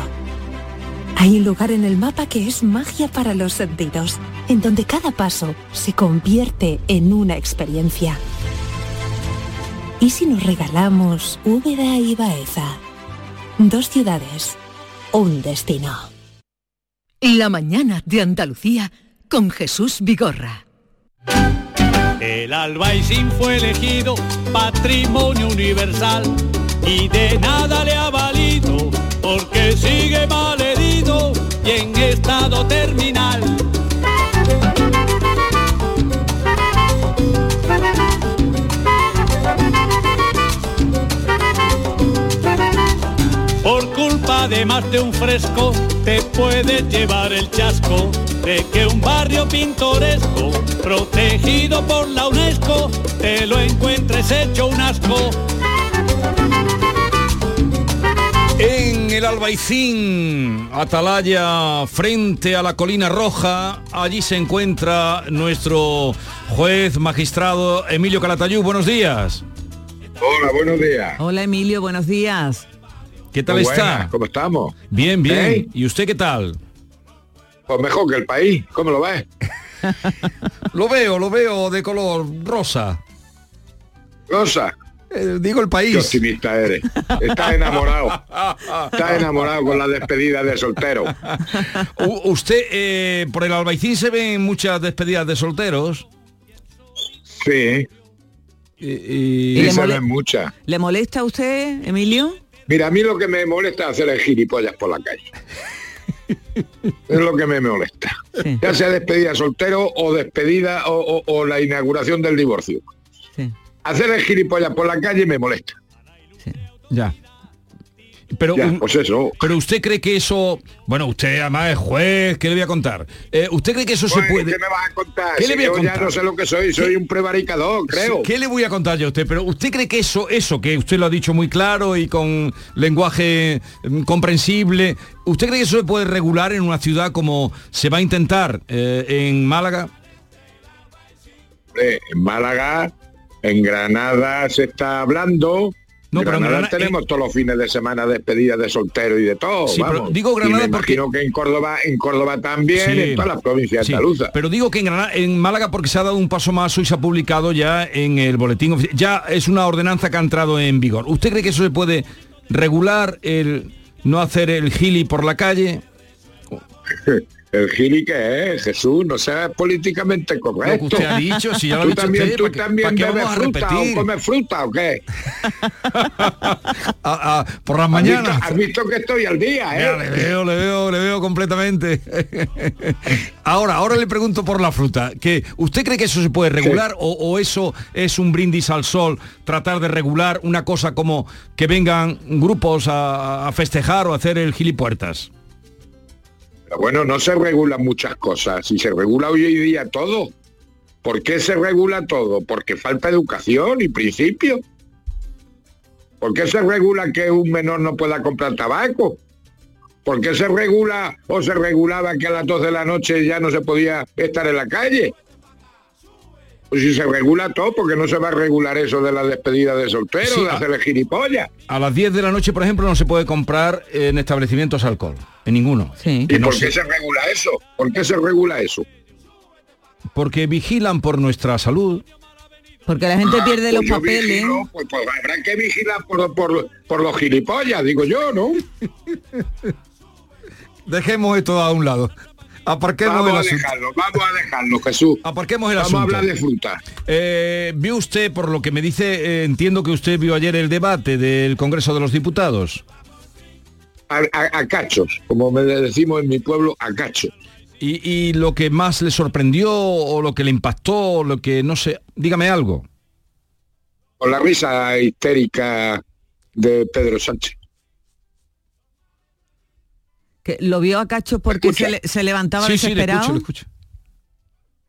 Hay un lugar en el mapa que es magia para los sentidos, en donde cada paso se convierte en una experiencia. ¿Y si nos regalamos Úbeda y Baeza? Dos ciudades, un destino. La mañana de Andalucía con Jesús Vigorra. El albaicín fue elegido patrimonio universal y de nada le ha valido porque sigue mal herido y en estado terminal. Culpa de un fresco te puedes llevar el chasco de que un barrio pintoresco protegido por la UNESCO te lo encuentres hecho un asco. En el Albaicín, Atalaya, frente a la colina roja, allí se encuentra nuestro juez magistrado Emilio Calatayú. Buenos días. Hola, buenos días. Hola Emilio, buenos días. ¿Qué tal Muy está? ¿Cómo estamos? Bien, bien. ¿Eh? ¿Y usted qué tal? Pues mejor que el país. ¿Cómo lo ves? Lo veo, lo veo de color rosa. Rosa. Eh, digo el país. Qué optimista eres. Estás enamorado. Estás enamorado con la despedida de soltero. U- usted, eh, por el Albaicín se ven muchas despedidas de solteros. Sí. Y, Y, le se mole- ven muchas. ¿Le molesta a usted, Emilio? Mira, a mí lo que me molesta es hacer el gilipollas por la calle. Es lo que me molesta. Ya sea despedida soltero o despedida o, o- o la inauguración del divorcio. Hacer el gilipollas por la calle me molesta. Ya. Pero, Ya, pues eso. pero usted cree que eso, bueno, usted además es juez, ¿qué le voy a contar? Eh, ¿Usted cree que eso se Bueno, puede? ¿Qué me vas a contar? ¿Qué le voy a yo contar? ya no sé lo que soy, soy un prevaricador, creo. ¿Qué le voy a contar yo a usted? Pero usted cree que eso, eso, que usted lo ha dicho muy claro y con lenguaje mm, comprensible, ¿usted cree que eso se puede regular en una ciudad como se va a intentar eh, en Málaga? En Málaga, en Granada se está hablando. No, pero Granada tenemos todos los fines de semana despedidas de soltero y de todo. Sí, pero vamos. digo Y Granada me porque- que en Córdoba, en Córdoba también, Sí. en todas las provincias Sí, andaluzas. Pero digo que en, Granada- en Málaga porque se ha dado un paso más hoy se ha publicado ya en el boletín oficial. Ya es una ordenanza que ha entrado en vigor. ¿Usted cree que eso se puede regular el no hacer el gili por la calle? El gili que es, Jesús, no seas políticamente correcto. Lo que usted ha dicho, si ya lo ¿Tú dicho también, usted, ¿tú ¿para qué- también qué bebes a fruta o comes fruta o qué? Ah, ah, por las ¿Has mañanas. visto, has visto que estoy al día, Ya, le ¿eh? veo, le veo, le veo completamente. ahora, ahora le pregunto por la fruta. Que ¿Usted cree que eso se puede regular o, o eso es un brindis al sol, tratar de regular una cosa como que vengan grupos a, a festejar o a hacer el gilipuertas? Pero bueno, no se regulan muchas cosas. Si se regula hoy día todo. ¿Por qué se regula todo? Porque falta educación y principio. ¿Por qué se regula que un menor no pueda comprar tabaco? ¿Por qué se regula o se regulaba que a las 12 de la noche ya no se podía estar en la calle? Pues si se regula todo, ¿por qué no se va a regular eso de la despedida de soltero, Sí, de a- hacer el gilipollas? A las 10 de la noche, por ejemplo, no se puede comprar en establecimientos alcohol. En ninguno. ¿Y Que no por se- qué se regula eso? ¿Por qué se regula eso? Porque vigilan por nuestra salud. Porque la gente pierde los Pues papeles. vigilo, pues, pues habrá que vigilar por, por- por los gilipollas, digo yo, ¿no? Dejemos esto a un lado. Aparquemos Vamos el a dejarlo, vamos a dejarlo, Jesús. Aparquemos el Vamos asunto. a hablar de fruta. Eh, ¿Vio usted, por lo que me dice, eh, entiendo que usted vio ayer el debate del Congreso de los Diputados? A, a- a cachos, como me decimos en mi pueblo, a cachos. Y, y lo que más le sorprendió o lo que le impactó, o lo que no sé, dígame algo. Con la risa histérica de Pedro Sánchez. Que lo vio a Cacho porque se, le- se levantaba Sí, sí, le desesperado. escucho, le escucho.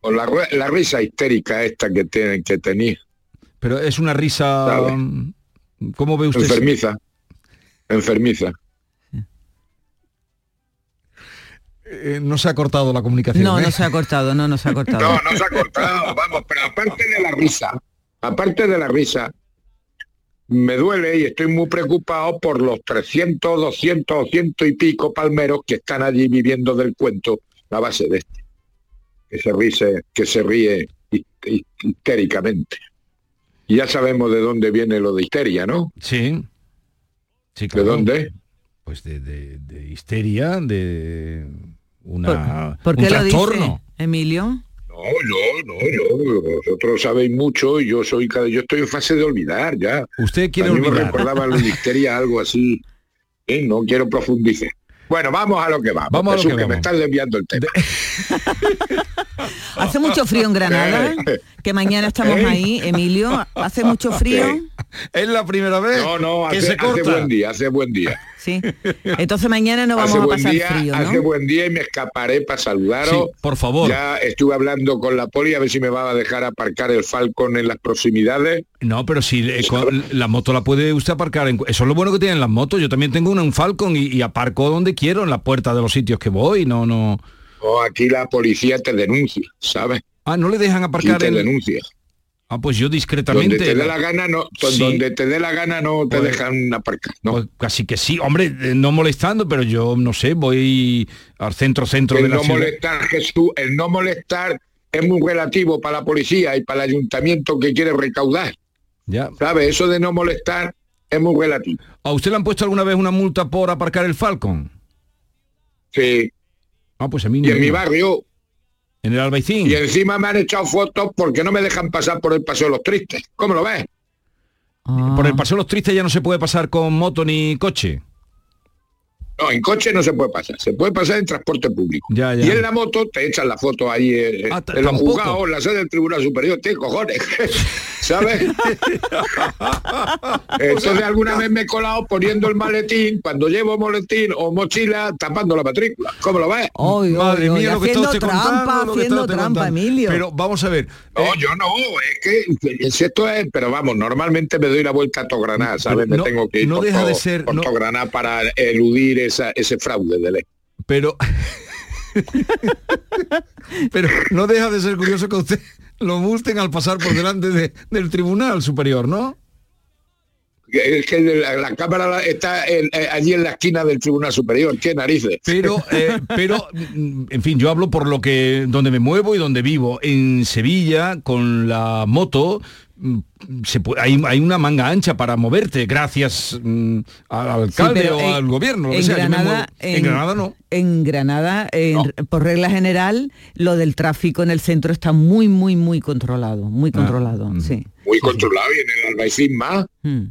Con la, la risa histérica esta que tienen que tenía. Pero es una risa... Sabe. ¿Cómo ve usted? Enfermiza. Enfermiza. Eh, no se ha cortado la comunicación. No, ¿eh? no se ha cortado, no, no se ha cortado. No, no se ha cortado, vamos, pero aparte de la risa, aparte de la risa, me duele y estoy muy preocupado por los 300, 200 o ciento y pico palmeros que están allí viviendo del cuento a base de este. Que se ríe, que se ríe hist- hist- histéricamente. Y ya sabemos de dónde viene lo de histeria, ¿no? Sí. Sí, ¿De claro. dónde? pues de, de- de histeria, de una ¿Por un qué lo dice, trastorno. Emilio? No, yo, no, yo, vosotros sabéis mucho y yo soy cada, yo estoy en fase de olvidar ya. Usted quiere a mí me recordaba la histeria algo así. ¿eh? No quiero profundizar. Bueno, vamos a lo que vamos. Vamos a lo Jesús, que que me estás desviando el tema. Hace mucho frío en Granada, que mañana estamos ahí, Emilio. Hace mucho frío. Es la primera vez No, no, que hace, se hace corta. buen día, hace buen día. Sí. Entonces mañana no vamos hace a buen pasar día, frío, hace ¿no? buen día y me escaparé para saludaros. Sí, por favor. Ya estuve hablando con la poli a ver si me va a dejar aparcar el Falcon en las proximidades. No, pero si eh, con- la moto la puede usted aparcar, en, eso es lo bueno que tienen las motos. Yo también tengo una, un Falcon y, y aparco donde quiero, en la puerta de los sitios que voy. No, no. O aquí la policía te denuncia, ¿sabes? Ah, no le dejan Y aparcar te en. denuncia. Ah, pues yo discretamente. Donde te dé la gana, no, Sí. donde te dé la gana no te Pues- dejan aparcar. ¿no? Pues casi que sí, hombre, eh, no molestando, pero yo no sé, voy al centro centro de el la no ciudad. molestar, Jesús, el no molestar es muy relativo para la policía y para el ayuntamiento que quiere recaudar. Ya. ¿Sabes? Eso de no molestar es muy relativo. ¿A usted le han puesto alguna vez una multa por aparcar el Falcon? Sí. Ah, pues a mí Y en mi barrio, En el Albaicín. y encima me han echado fotos porque no me dejan pasar por el Paseo de los Tristes. ¿Cómo lo ves? Por el Paseo de los Tristes ya no se puede pasar con moto ni coche. No, en coche no se puede pasar, se puede pasar en transporte público. Ya, ya. Y en la moto te echan la foto ahí eh, Ah, t- en los juzgados, en la sede del Tribunal Superior, ¿qué cojones? ¿Sabes? Entonces alguna vez me he colado poniendo el maletín, cuando llevo maletín o mochila, tapando la matrícula. ¿Cómo lo ves? Oy, Madre oy, oy, mía, lo que haciendo trampa, contando, lo que está haciendo trampa, contando. Emilio. Pero vamos a ver. No, eh, yo no, es que si esto es, pero vamos, normalmente me doy la vuelta a Togranada, ¿sabes? no- me tengo que ir no por deja de todo- ser- por no- para eludir esa, ese fraude de ley. pero pero no deja de ser curioso que usted lo multen al pasar por delante de- del tribunal superior, ¿no? Es que la, la cámara está en- eh, allí en la esquina del Tribunal Superior, qué narices. Pero, eh, pero, en fin, yo hablo por lo que donde me muevo y donde vivo. En Sevilla, con la moto, se pu- hay, hay una manga ancha para moverte, gracias mm, al alcalde o en- al gobierno. En sea, Granada, muevo. en, Granada no. En Granada, en- por regla general, lo del tráfico en el centro está muy, muy, muy controlado, muy Ah, controlado, sí. Muy controlado y en el Albaicín más. Mm.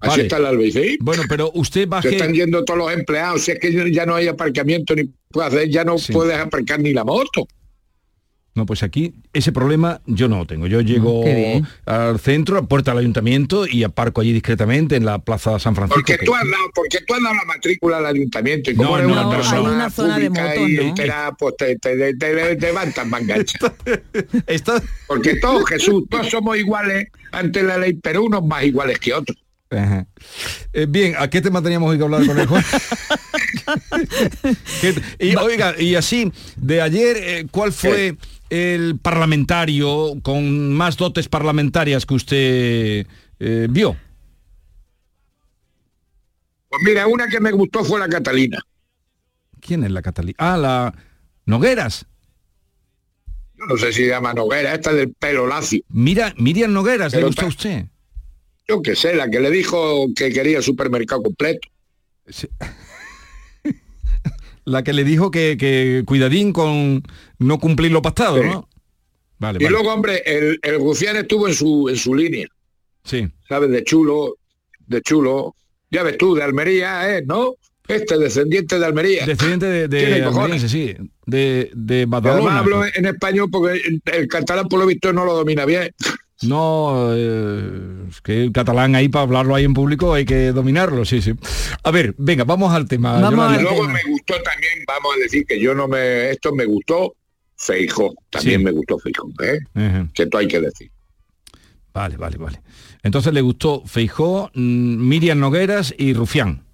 Así Vale. está el Albaicín. Bueno, pero usted Se baje... están yendo todos los empleados, si es que ya no hay aparcamiento ni ya no Sí. puedes aparcar ni la moto. No, pues aquí ese problema yo no lo tengo. Yo llego bien. al centro, a puerta del ayuntamiento y aparco allí discretamente en la plaza San Francisco. Porque que- tú has dado, porque tú has dado la matrícula al ayuntamiento y como No, eres no, una no, persona hay una zona de y ¿no? pues te, te, te- te- te levantas mangancha. Está- Porque todos, Jesús, todos somos iguales ante la ley, pero unos más iguales que otros. Ajá. Eh, bien, ¿a qué tema teníamos hoy que hablar con el juez? ¿Qué- y, oiga, y así, de ayer, eh, ¿cuál fue el parlamentario con más dotes parlamentarias que usted eh, vio? Pues mira, una que me gustó fue la Catalina. ¿Quién es la Catalina? Ah, la Nogueras. Yo no sé si se llama Noguera, esta del pelo lacio. Mira, Miriam Nogueras, ¿le gusta a usted? Yo qué sé, la que le dijo que quería el supermercado completo. Sí. La que le dijo que, que cuidadín con no cumplir lo pactado, Sí. ¿no? Vale, Y vale. luego, hombre, el, el Rufián estuvo en su, en su línea, Sí. ¿sabes? De chulo, de chulo. Ya ves tú, de Almería, ¿eh? ¿No? Este descendiente de Almería. Descendiente de, de almeriense, sí. De, de Además Badalona. hablo en español porque el, el catalán por lo visto no lo domina bien. No, eh, es que el catalán ahí para hablarlo ahí en público hay que dominarlo, sí, sí. A ver, venga, vamos al tema. Vamos. Y luego tema. me gustó también, vamos a decir que yo no me, esto me gustó, Feijó, también Sí. me gustó Feijó, ¿eh? Que esto hay que decir. Vale, vale, vale. Entonces le gustó Feijó, mm, Miriam Nogueras y Rufián.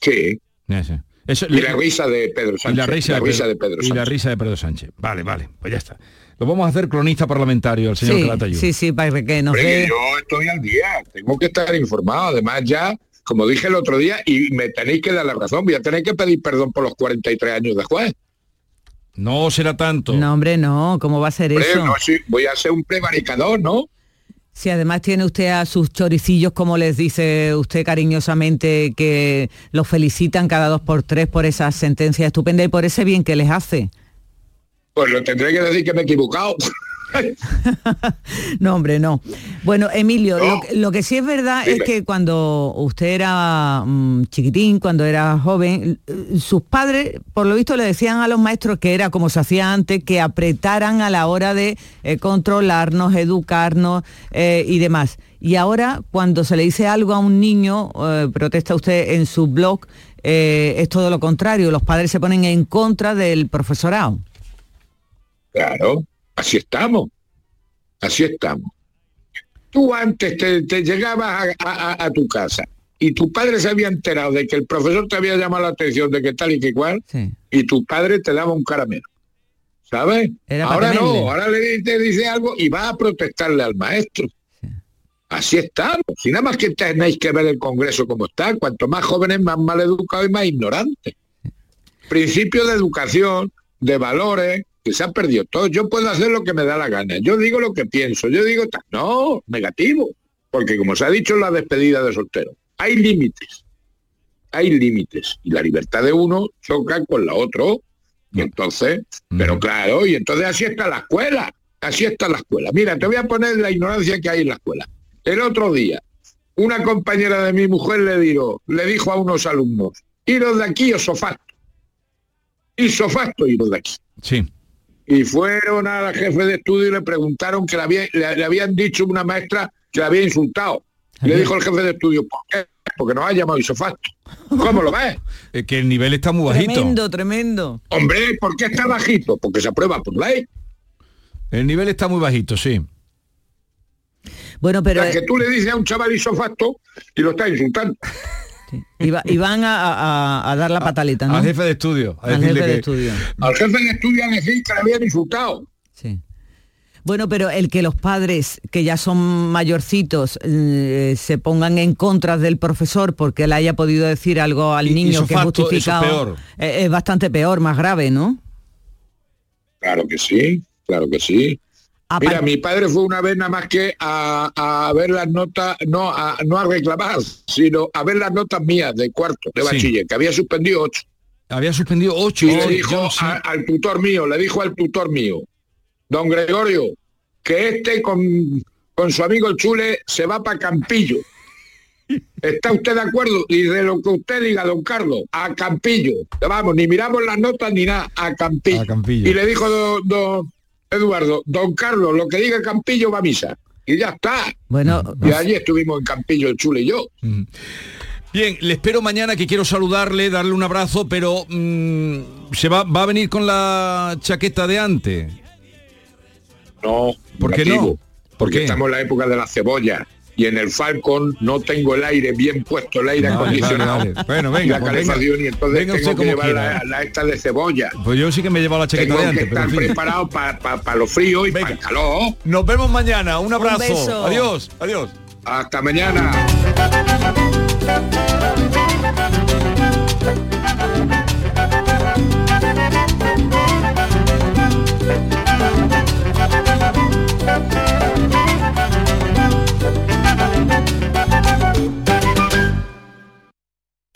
Sí. Ese. Eso, Y la risa de Pedro y Sánchez. la risa, de, risa Pedro, de Pedro y la Sánchez. risa de Pedro Sánchez. Vale, vale, pues ya está. Lo vamos a hacer cronista parlamentario al señor Sí, Calatayud. sí, sí, para que nos dé... yo estoy al día, tengo que estar informado. Además ya, como dije el otro día, y me tenéis que dar la razón, voy a tener que pedir perdón por los 43 años de juez. No será tanto. No, hombre, no, ¿cómo va a ser Hombre, eso? no, sí, voy a ser un prevaricador, ¿no? Si además tiene usted a sus choricillos, como les dice usted cariñosamente, que los felicitan cada dos por tres por esa sentencia estupenda y por ese bien que les hace. Pues lo tendré que decir que me he equivocado. no, hombre, no. Bueno, Emilio, Lo, que sí es verdad es que cuando usted era mm, chiquitín, cuando era joven, sus padres, por lo visto, le decían a los maestros que era como se hacía antes, que apretaran a la hora de eh, controlarnos, educarnos eh, y demás. Y ahora, cuando se le dice algo a un niño, eh, protesta usted en su blog, es todo lo contrario, los padres se ponen en contra del profesorado. Claro, Así estamos. Así estamos. Tú antes te, llegabas a, tu casa y tu padre se había enterado de que el profesor te había llamado la atención de que tal y que cual, y tu padre te daba un caramelo. ¿Sabes? ahora no, ahora le te dice algo y va a protestarle al maestro. Así estamos. Si nada más que tenéis que ver el Congreso como está, cuanto más jóvenes, más mal educados y más ignorantes. Principio de educación, de valores, se ha perdido todo. Yo puedo hacer lo que me da la gana. Yo digo lo que pienso. Yo digo, no, negativo. Porque como se ha dicho en la despedida de soltero, hay límites. Hay límites. Y la libertad de uno choca con la otro. Y entonces, pero claro, y entonces así está la escuela. Así está la escuela. Mira, te voy a poner la ignorancia que hay en la escuela. El otro día, una compañera de mi mujer le dijo, le dijo a unos alumnos, iros de aquí o sofasto. Y sofasto iros de aquí. Sí y fueron a la jefe de estudio y le preguntaron que le, habían dicho una maestra que le había insultado. le dijo el jefe de estudio, ¿por qué? Porque nos ha llamado isofacto. ¿Cómo lo ves? Es que el nivel está muy bajito. Tremendo, tremendo. Hombre, ¿por qué está bajito? Porque se aprueba por ley. El nivel está muy bajito, sí. Bueno, pero... que tú le dices a un chaval isofacto y lo estás insultando. Y, van a, dar la pataleta, ¿no? Al jefe de estudio. al jefe de estudio. Al jefe de estudio a decir que le habían insultado. Sí. Bueno, pero el que los padres, que ya son mayorcitos, eh, se pongan en contra del profesor porque él haya podido decir algo al niño que es justificado, eh, es bastante peor, más grave, ¿no? Claro que sí, claro que sí. Mira, mi padre fue una vez nada más que a, ver las notas, no a, no a reclamar, sino a ver las notas mías de cuarto, de bachiller, que había suspendido ocho. Había suspendido ocho. Y le dijo al tutor mío, le dijo al tutor mío, don Gregorio, que este con, con su amigo Chule se va para Campillo. ¿Está usted de acuerdo? Y de lo que usted diga, don Carlos, a Campillo. Vamos, ni miramos las notas ni nada, a Campillo. Y le dijo don Eduardo, don Carlos, lo que diga Campillo va a misa. Y ya está. Bueno, y allí estuvimos en Campillo, el Chule y yo. Bien, le espero mañana que quiero saludarle, darle un abrazo, pero mm, se va, va a venir con la chaqueta de antes. No, ¿por qué no? Porque estamos en la época de la cebolla y en el Falcon no tengo el aire bien puesto, el aire acondicionado. Bueno, venga, y la pues calefacción y entonces tengo que llevar la, esta de cebolla. Pues yo sí que me he llevado la chaqueta de antes. Que estar preparado para lo frío y para el calor. Nos vemos mañana. Un abrazo. adiós, adiós. Hasta mañana.